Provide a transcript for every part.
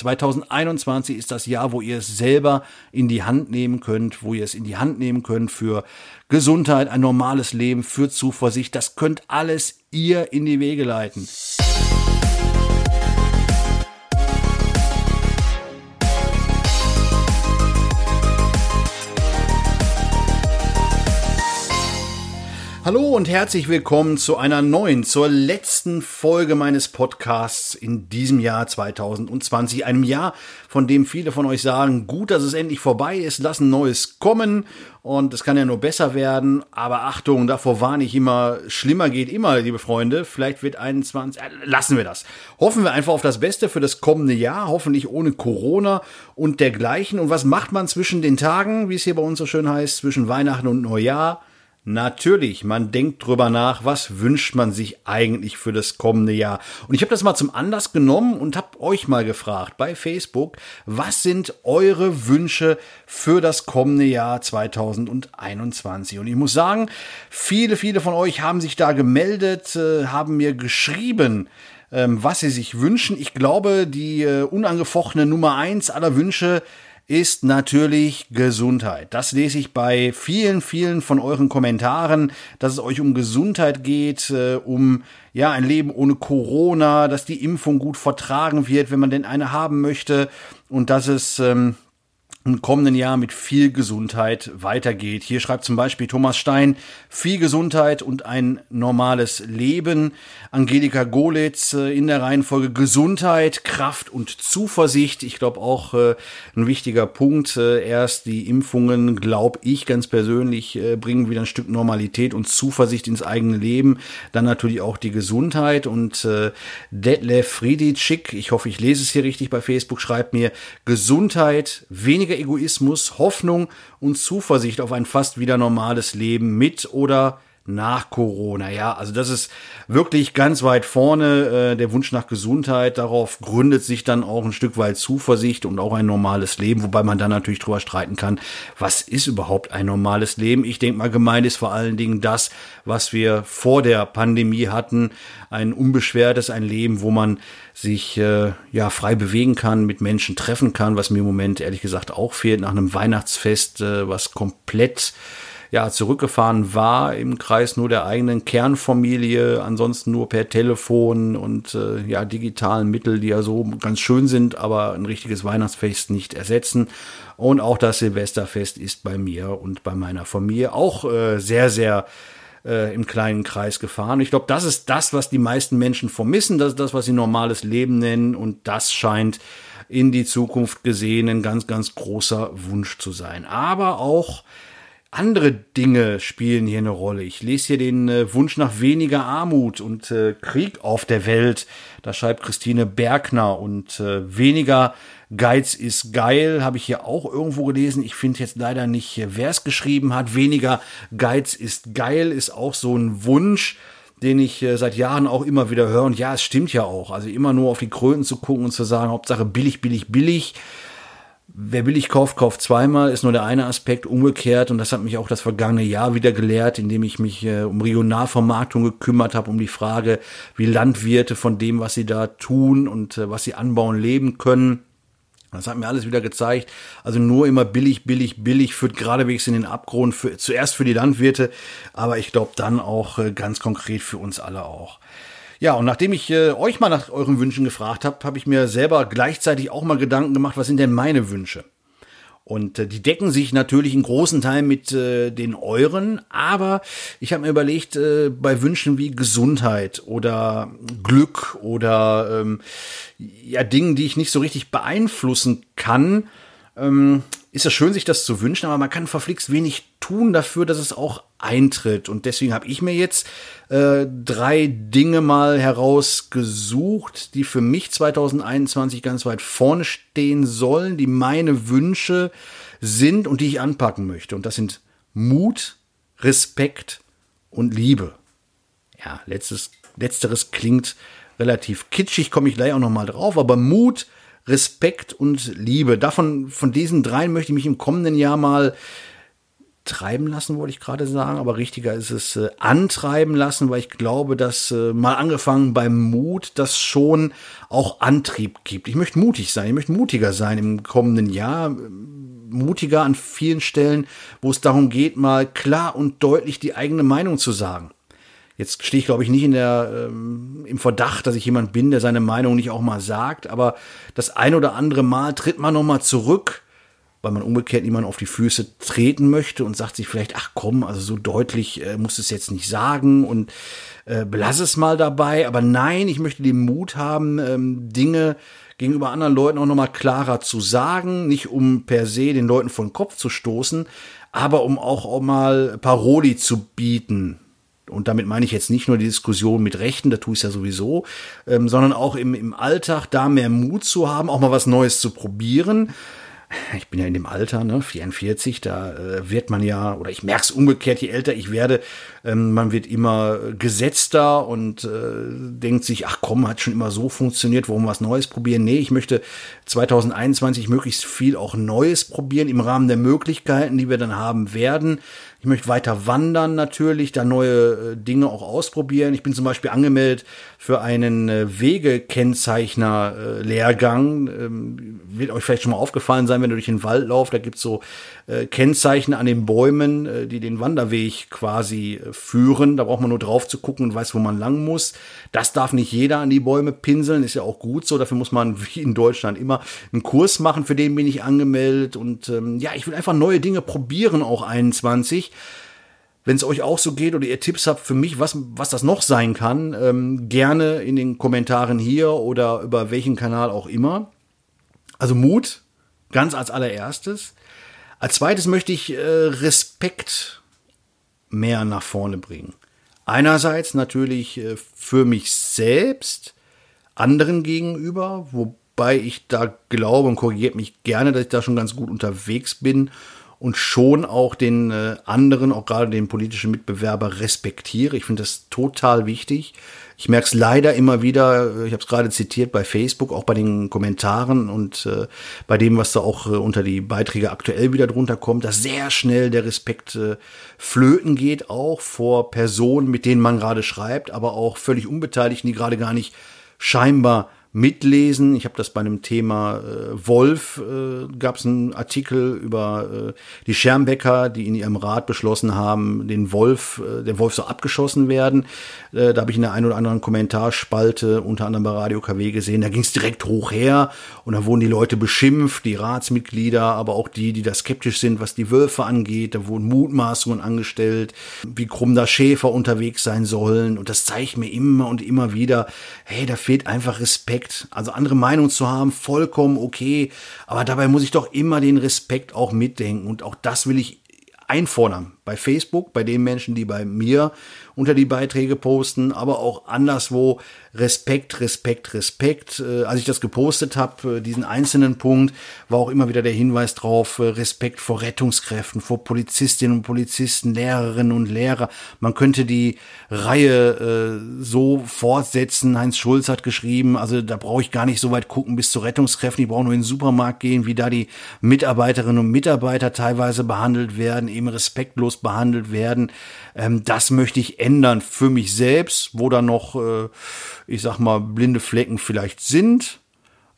2021 ist das Jahr, wo ihr es selber in die Hand nehmen könnt, wo ihr es in die Hand nehmen könnt für Gesundheit, ein normales Leben, für Zuversicht. Das könnt alles ihr in die Wege leiten. Hallo und herzlich willkommen zu einer neuen, zur letzten Folge meines Podcasts in diesem Jahr 2020. Einem Jahr, von dem viele von euch sagen, gut, dass es endlich vorbei ist, lass ein Neues kommen und es kann ja nur besser werden. Aber Achtung, davor warne ich immer, schlimmer geht immer, liebe Freunde. Vielleicht wird 21, äh, lassen wir das. Hoffen wir einfach auf das Beste für das kommende Jahr, hoffentlich ohne Corona und dergleichen. Und was macht man zwischen den Tagen, wie es hier bei uns so schön heißt, zwischen Weihnachten und Neujahr? Natürlich, man denkt drüber nach, was wünscht man sich eigentlich für das kommende Jahr. Und ich habe das mal zum Anlass genommen und habe euch mal gefragt bei Facebook, was sind eure Wünsche für das kommende Jahr 2021? Und ich muss sagen, viele, viele von euch haben sich da gemeldet, äh, haben mir geschrieben, ähm, was sie sich wünschen. Ich glaube, die äh, unangefochtene Nummer eins aller Wünsche ist natürlich Gesundheit. Das lese ich bei vielen, vielen von euren Kommentaren, dass es euch um Gesundheit geht, äh, um ja ein Leben ohne Corona, dass die Impfung gut vertragen wird, wenn man denn eine haben möchte und dass es ähm, im kommenden Jahr mit viel Gesundheit weitergeht. Hier schreibt zum Beispiel Thomas Stein, viel Gesundheit und ein normales Leben. Angelika Golitz äh, in der Reihenfolge Gesundheit, Kraft und Zuversicht. Ich glaube auch äh, ein wichtiger Punkt. Äh, erst die Impfungen, glaube ich ganz persönlich, bringen wieder ein Stück Normalität und Zuversicht ins eigene Leben. Dann natürlich auch die Gesundheit und Detlef Frieditschik, ich hoffe, ich lese es hier richtig bei Facebook, schreibt mir Gesundheit, weniger weniger Egoismus, Hoffnung und Zuversicht auf ein fast wieder normales Leben mit oder nach Corona. Ja, also das ist wirklich ganz weit vorne. Äh, der Wunsch nach Gesundheit, darauf gründet sich dann auch ein Stück weit Zuversicht und auch ein normales Leben, wobei man dann natürlich drüber streiten kann, was ist überhaupt ein normales Leben? Ich denke mal, gemeint ist vor allen Dingen das, was wir vor der Pandemie hatten, ein unbeschwertes, ein Leben, wo man sich äh, ja frei bewegen kann, mit Menschen treffen kann, was mir im Moment ehrlich gesagt auch fehlt nach einem Weihnachtsfest, äh, was komplett ja, zurückgefahren war im Kreis nur der eigenen Kernfamilie, ansonsten nur per Telefon und äh, ja, digitalen Mittel, die ja so ganz schön sind, aber ein richtiges Weihnachtsfest nicht ersetzen. Und auch das Silvesterfest ist bei mir und bei meiner Familie auch äh, sehr, sehr äh, im kleinen Kreis gefahren. Ich glaube, das ist das, was die meisten Menschen vermissen. Das ist das, was sie normales Leben nennen. Und das scheint in die Zukunft gesehen ein ganz, ganz großer Wunsch zu sein. Aber auch andere Dinge spielen hier eine Rolle. Ich lese hier den äh, Wunsch nach weniger Armut und äh, Krieg auf der Welt. Da schreibt Christine Bergner und äh, weniger Geiz ist geil, habe ich hier auch irgendwo gelesen. Ich finde jetzt leider nicht, äh, wer es geschrieben hat. Weniger Geiz ist geil ist auch so ein Wunsch den ich äh, seit Jahren auch immer wieder höre. Und ja, es stimmt ja auch. Also immer nur auf die Kröten zu gucken und zu sagen, Hauptsache billig, billig, billig wer billig kauft, kauft zweimal, ist nur der eine Aspekt umgekehrt und das hat mich auch das vergangene Jahr wieder gelehrt, indem ich mich äh, um Regionalvermarktung gekümmert habe, um die Frage, wie Landwirte von dem, was sie da tun und äh, was sie anbauen, leben können. Das hat mir alles wieder gezeigt. Also nur immer billig, billig, billig führt geradewegs in den Abgrund. Für, zuerst für die Landwirte, aber ich glaube dann auch äh, ganz konkret für uns alle auch. Ja, und nachdem ich äh, euch mal nach euren Wünschen gefragt habe, habe ich mir selber gleichzeitig auch mal Gedanken gemacht, was sind denn meine Wünsche? Und äh, die decken sich natürlich in großen Teilen mit äh, den euren, aber ich habe mir überlegt, äh, bei Wünschen wie Gesundheit oder Glück oder ähm, ja Dingen, die ich nicht so richtig beeinflussen kann, ähm, ist es schön, sich das zu wünschen, aber man kann verflixt wenig tun dafür, dass es auch eintritt. Und deswegen habe ich mir jetzt äh, drei Dinge mal herausgesucht, die für mich 2021 ganz weit vorne stehen sollen, die meine Wünsche sind und die ich anpacken möchte. Und das sind Mut, Respekt und Liebe. Ja, letztes, letzteres klingt relativ kitschig, komme ich gleich auch noch mal drauf, aber Mut, Respekt und Liebe. Davon, von diesen dreien möchte ich mich im kommenden Jahr mal treiben lassen, wollte ich gerade sagen, aber richtiger ist es äh, antreiben lassen, weil ich glaube, dass äh, mal angefangen beim Mut, das schon auch Antrieb gibt. Ich möchte mutig sein, ich möchte mutiger sein im kommenden Jahr, mutiger an vielen Stellen, wo es darum geht, mal klar und deutlich die eigene Meinung zu sagen. Jetzt stehe ich, glaube ich, nicht in der, ähm, im Verdacht, dass ich jemand bin, der seine Meinung nicht auch mal sagt, aber das ein oder andere Mal tritt man noch mal zurück, weil man umgekehrt niemand auf die Füße treten möchte und sagt sich vielleicht, ach komm, also so deutlich äh, muss es jetzt nicht sagen und äh, belass es mal dabei. Aber nein, ich möchte den Mut haben, ähm, Dinge gegenüber anderen Leuten auch noch mal klarer zu sagen, nicht um per se den Leuten vor den Kopf zu stoßen, aber um auch, auch mal Paroli zu bieten und damit meine ich jetzt nicht nur die Diskussion mit Rechten, da tue ich ja sowieso, ähm, sondern auch im, im Alltag da mehr Mut zu haben, auch mal was Neues zu probieren. Ich bin ja in dem Alter, ne, 44, da äh, wird man ja, oder ich merke es umgekehrt, je älter ich werde, ähm, man wird immer gesetzter und äh, denkt sich, ach komm, hat schon immer so funktioniert, warum was Neues probieren? Nee, ich möchte 2021 möglichst viel auch Neues probieren im Rahmen der Möglichkeiten, die wir dann haben werden. Ich möchte weiter wandern natürlich, da neue äh, Dinge auch ausprobieren. Ich bin zum Beispiel angemeldet für einen äh, Wegekennzeichner-Lehrgang. Ähm, wird euch vielleicht schon mal aufgefallen sein, wenn du durch den Wald laufst. Da gibt's so äh, Kennzeichen an den Bäumen, die den Wanderweg quasi führen. Da braucht man nur drauf zu gucken und weiß, wo man lang muss. Das darf nicht jeder an die Bäume pinseln, ist ja auch gut so. Dafür muss man wie in Deutschland immer einen Kurs machen, für den bin ich angemeldet. Und ähm, ja, ich will einfach neue Dinge probieren, auch 21. Wenn es euch auch so geht oder ihr Tipps habt für mich, was, was das noch sein kann, ähm, gerne in den Kommentaren hier oder über welchen Kanal auch immer. Also Mut, ganz als allererstes. Als zweites möchte ich äh, Respekt mehr nach vorne bringen. Einerseits natürlich äh, für mich selbst, anderen gegenüber, wobei ich da glaube und korrigiert mich gerne, dass ich da schon ganz gut unterwegs bin und schon auch den äh, anderen, auch gerade den politischen Mitbewerber respektiere. Ich finde das total wichtig. Ich merke es leider immer wieder, äh, ich habe es gerade zitiert bei Facebook, auch bei den Kommentaren und äh, bei dem, was da auch äh, unter die Beiträge aktuell wieder drunter kommt, dass sehr schnell der Respekt äh, flöten geht, auch vor Personen, mit denen man gerade schreibt, aber auch völlig Unbeteiligten, die gerade gar nicht scheinbar mitlesen. Ich habe das bei einem Thema äh, Wolf, äh, gab es einen Artikel über äh, die Schermbecker, die in ihrem Rat beschlossen haben, den Wolf, äh, der Wolf soll abgeschossen werden. Äh, da habe ich in der einen oder anderen Kommentarspalte, unter anderem bei Radio KW gesehen, da ging es direkt hoch her und da wurden die Leute beschimpft, die Ratsmitglieder, aber auch die, die da skeptisch sind, was die Wölfe angeht. Da wurden Mutmaßungen angestellt, wie krumm da Schäfer unterwegs sein sollen. Und das zeigt mir immer und immer wieder, hey, da fehlt einfach Respekt Respekt. Also andere Meinung zu haben, vollkommen okay. Aber dabei muss ich doch immer den Respekt auch mitdenken. Und auch das will ich einfordern. Bei Facebook, bei den Menschen, die bei mir unter die Beiträge posten, aber auch anderswo Respekt, Respekt, Respekt. Äh, als ich das gepostet habe, äh, diesen einzelnen Punkt, war auch immer wieder der Hinweis drauf, äh, Respekt vor Rettungskräften, vor Polizistinnen und Polizisten, Lehrerinnen und Lehrer. Man könnte die Reihe so fortsetzen. Heinz Schulz hat geschrieben, also da brauche ich gar nicht so weit gucken bis zu Rettungskräften. Ich brauche nur in den Supermarkt gehen, wie da die Mitarbeiterinnen und Mitarbeiter teilweise behandelt werden, eben respektlos behandelt werden. Ähm, das möchte ich ändern für mich selbst, wo da noch, äh, ich sag mal, blinde Flecken vielleicht sind,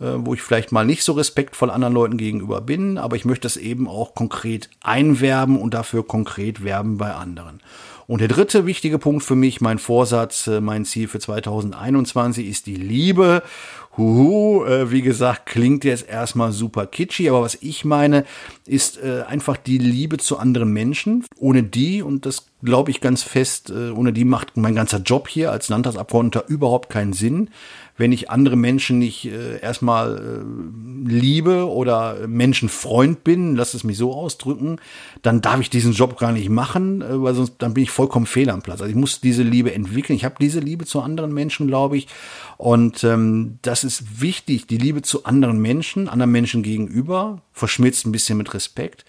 äh, wo ich vielleicht mal nicht so respektvoll anderen Leuten gegenüber bin, aber ich möchte das eben auch konkret einwerben und dafür konkret werben bei anderen. Und der dritte wichtige Punkt für mich, mein Vorsatz, äh, mein Ziel für 2021 ist die Liebe. Huhu, äh, wie gesagt, klingt jetzt erstmal super kitschy, aber was ich meine, ist äh, einfach die Liebe zu anderen Menschen. Ohne die, und das glaube ich ganz fest, äh, ohne die macht mein ganzer Job hier als Landtagsabgeordneter überhaupt keinen Sinn wenn ich andere Menschen nicht äh, erstmal äh, liebe oder Menschenfreund bin, lass es mich so ausdrücken, dann darf ich diesen Job gar nicht machen, äh, weil sonst dann bin ich vollkommen fehl am Platz. Also ich muss diese Liebe entwickeln. Ich habe diese Liebe zu anderen Menschen, glaube ich. Und ähm, das ist wichtig, die Liebe zu anderen Menschen, anderen Menschen gegenüber, verschmitzt ein bisschen mit Respekt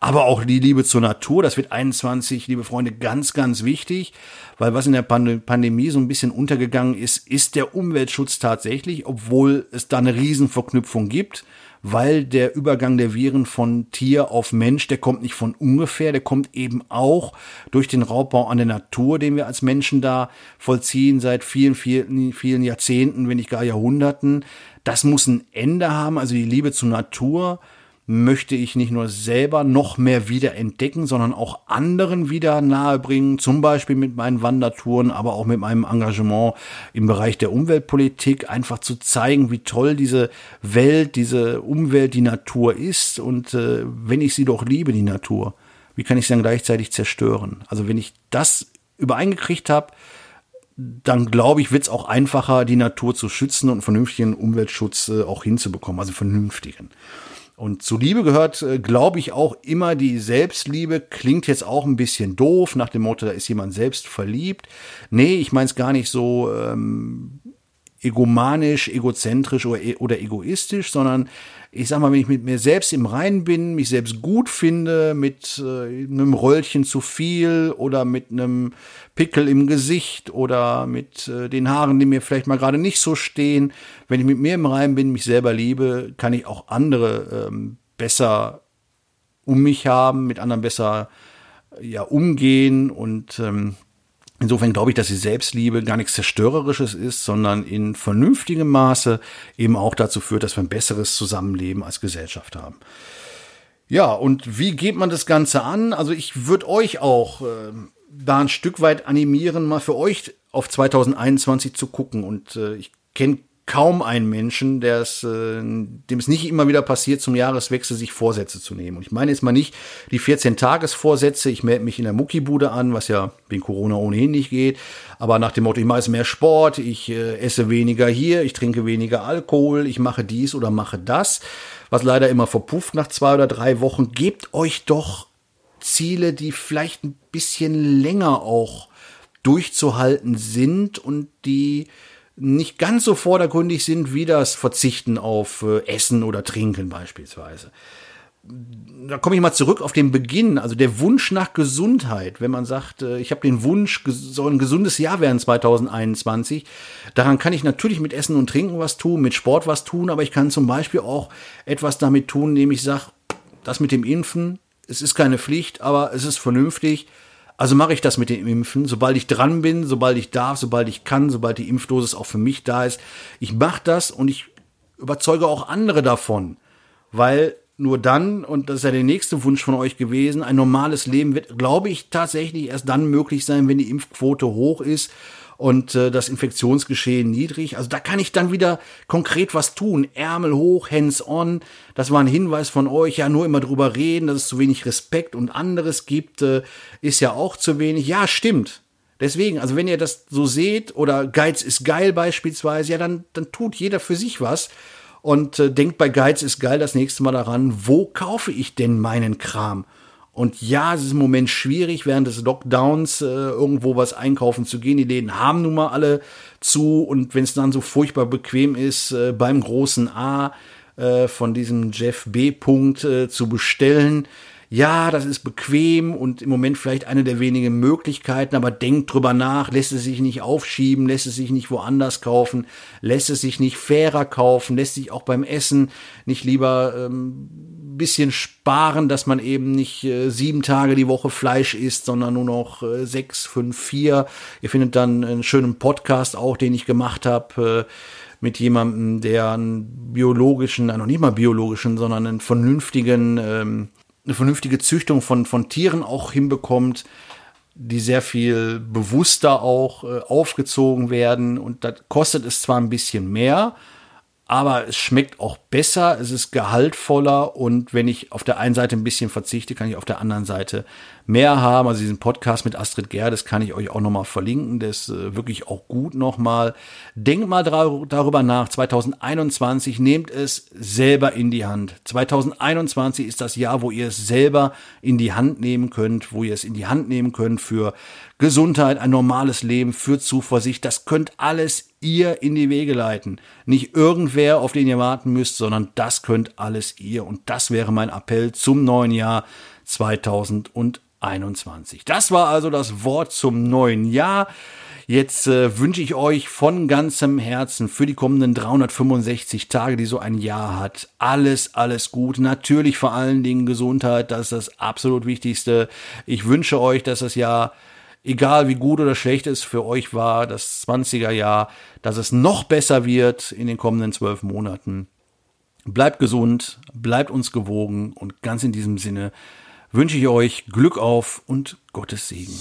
aber auch die Liebe zur Natur. Das wird 21, liebe Freunde, ganz, ganz wichtig, weil was in der Pand Pandemie so ein bisschen untergegangen ist, ist der Umweltschutz tatsächlich, obwohl es da eine Riesenverknüpfung gibt weil der Übergang der Viren von Tier auf Mensch, der kommt nicht von ungefähr, der kommt eben auch durch den Raubbau an der Natur, den wir als Menschen da vollziehen seit vielen, vielen, vielen Jahrzehnten, wenn nicht gar Jahrhunderten. Das muss ein Ende haben, also die Liebe zur Natur möchte ich nicht nur selber noch mehr wieder entdecken, sondern auch anderen wieder nahebringen, zum Beispiel mit meinen Wandertouren, aber auch mit meinem Engagement im Bereich der Umweltpolitik, einfach zu zeigen, wie toll diese Welt, diese Umwelt, die Natur ist und äh, wenn ich sie doch liebe, die Natur, wie kann ich sie dann gleichzeitig zerstören? Also wenn ich das übereingekriegt habe, dann glaube ich, wird es auch einfacher, die Natur zu schützen und vernünftigen Umweltschutz äh, auch hinzubekommen, also vernünftigen. Und zu Liebe gehört, äh, glaube ich, auch immer die Selbstliebe. Klingt jetzt auch ein bisschen doof, nach dem Motto, da ist jemand selbst verliebt. Nee, ich meine es gar nicht so ähm, egomanisch, egozentrisch oder, e-, oder egoistisch, sondern ich sag mal, wenn ich mit mir selbst im Reinen bin, mich selbst gut finde, mit äh, einem Röllchen zu viel oder mit einem Pickel im Gesicht oder mit äh, den Haaren, die mir vielleicht mal gerade nicht so stehen, wenn ich mit mir im Reinen bin, mich selber liebe, kann ich auch andere ähm, besser um mich haben, mit anderen besser ja umgehen und ähm, Insofern glaube ich, dass die Selbstliebe gar nichts Zerstörerisches ist, sondern in vernünftigem Maße eben auch dazu führt, dass wir ein besseres Zusammenleben als Gesellschaft haben. Ja, und wie geht man das Ganze an? Also ich würde euch auch äh, da ein Stück weit animieren, mal für euch auf 2021 zu gucken. Und äh, ich kenne kaum einen Menschen, der es, äh, dem es nicht immer wieder passiert, zum Jahreswechsel sich Vorsätze zu nehmen. Und ich meine jetzt mal nicht die 14-Tages-Vorsätze, ich melde mich in der Muckibude an, was ja wegen Corona ohnehin nicht geht, aber nach dem Motto, ich mache jetzt mehr Sport, ich äh, esse weniger hier, ich trinke weniger Alkohol, ich mache dies oder mache das, was leider immer verpufft nach zwei oder drei Wochen. Gebt euch doch Ziele, die vielleicht ein bisschen länger auch durchzuhalten sind und die nicht ganz so vordergründig sind wie das Verzichten auf äh, Essen oder Trinken beispielsweise. Da komme ich mal zurück auf den Beginn, also der Wunsch nach Gesundheit. Wenn man sagt, äh, ich habe den Wunsch, soll ein gesundes Jahr werden 2021, daran kann ich natürlich mit Essen und Trinken was tun, mit Sport was tun, aber ich kann zum Beispiel auch etwas damit tun, indem ich sage, das mit dem Impfen, es ist keine Pflicht, aber es ist vernünftig also mache ich das mit dem Impfen, sobald ich dran bin, sobald ich darf, sobald ich kann, sobald die Impfdosis auch für mich da ist. Ich mache das und ich überzeuge auch andere davon, weil nur dann, und das ist ja der nächste Wunsch von euch gewesen, ein normales Leben wird, glaube ich, tatsächlich erst dann möglich sein, wenn die Impfquote hoch ist und äh, das Infektionsgeschehen niedrig. Also da kann ich dann wieder konkret was tun. Ärmel hoch, hands on. Das war ein Hinweis von euch. Ja, nur immer drüber reden, dass es zu wenig Respekt und anderes gibt, äh, ist ja auch zu wenig. Ja, stimmt. Deswegen, also wenn ihr das so seht oder Geiz ist geil beispielsweise, ja, dann, dann tut jeder für sich was und äh, denkt bei Geiz ist geil das nächste Mal daran, wo kaufe ich denn meinen Kram? Und ja, es ist im Moment schwierig, während des Lockdowns äh, irgendwo was einkaufen zu gehen. Die Läden haben nun mal alle zu. Und wenn es dann so furchtbar bequem ist, äh, beim großen A äh, von diesem Jeff B. Punkt äh, zu bestellen, ja, das ist bequem und im Moment vielleicht eine der wenigen Möglichkeiten, aber denkt drüber nach, lässt es sich nicht aufschieben, lässt es sich nicht woanders kaufen, lässt es sich nicht fairer kaufen, lässt sich auch beim Essen nicht lieber ähm, bisschen sparen, dass man eben nicht äh, sieben Tage die Woche Fleisch isst, sondern nur noch äh, sechs, fünf, vier. Ihr findet dann einen schönen Podcast auch, den ich gemacht habe. Äh, mit jemandem, der einen biologischen, noch nicht mal biologischen, sondern einen vernünftigen ähm, eine vernünftige Züchtung von, von Tieren auch hinbekommt, die sehr viel bewusster auch äh, aufgezogen werden. Und das kostet es zwar ein bisschen mehr, aber es schmeckt auch besser, es ist gehaltvoller und wenn ich auf der einen Seite ein bisschen verzichte, kann ich auf der anderen Seite mehr haben. Also diesen Podcast mit Astrid Gerdes kann ich euch auch nochmal verlinken, der ist äh, wirklich auch gut nochmal. Denkt mal darüber nach, 2021 nehmt es selber in die Hand. 2021 ist das Jahr, wo ihr es selber in die Hand nehmen könnt, wo ihr es in die Hand nehmen könnt für Gesundheit, ein normales Leben, für Zuversicht. Das könnt alles ihr in die Wege leiten. Nicht irgendwer, auf den ihr warten müsst, sondern das könnt alles ihr. Und das wäre mein Appell zum neuen Jahr 2021. Das war also das Wort zum neuen Jahr. Jetzt äh, wünsche ich euch von ganzem Herzen für die kommenden 365 Tage, die so ein Jahr hat, alles, alles gut. Natürlich vor allen Dingen Gesundheit, das ist das absolut Wichtigste. Ich wünsche euch, dass das Jahr egal wie gut oder schlecht es für euch war, das 20er Jahr, dass es noch besser wird in den kommenden zwölf Monaten. Bleibt gesund, bleibt uns gewogen und ganz in diesem Sinne wünsche ich euch Glück auf und Gottes Segen.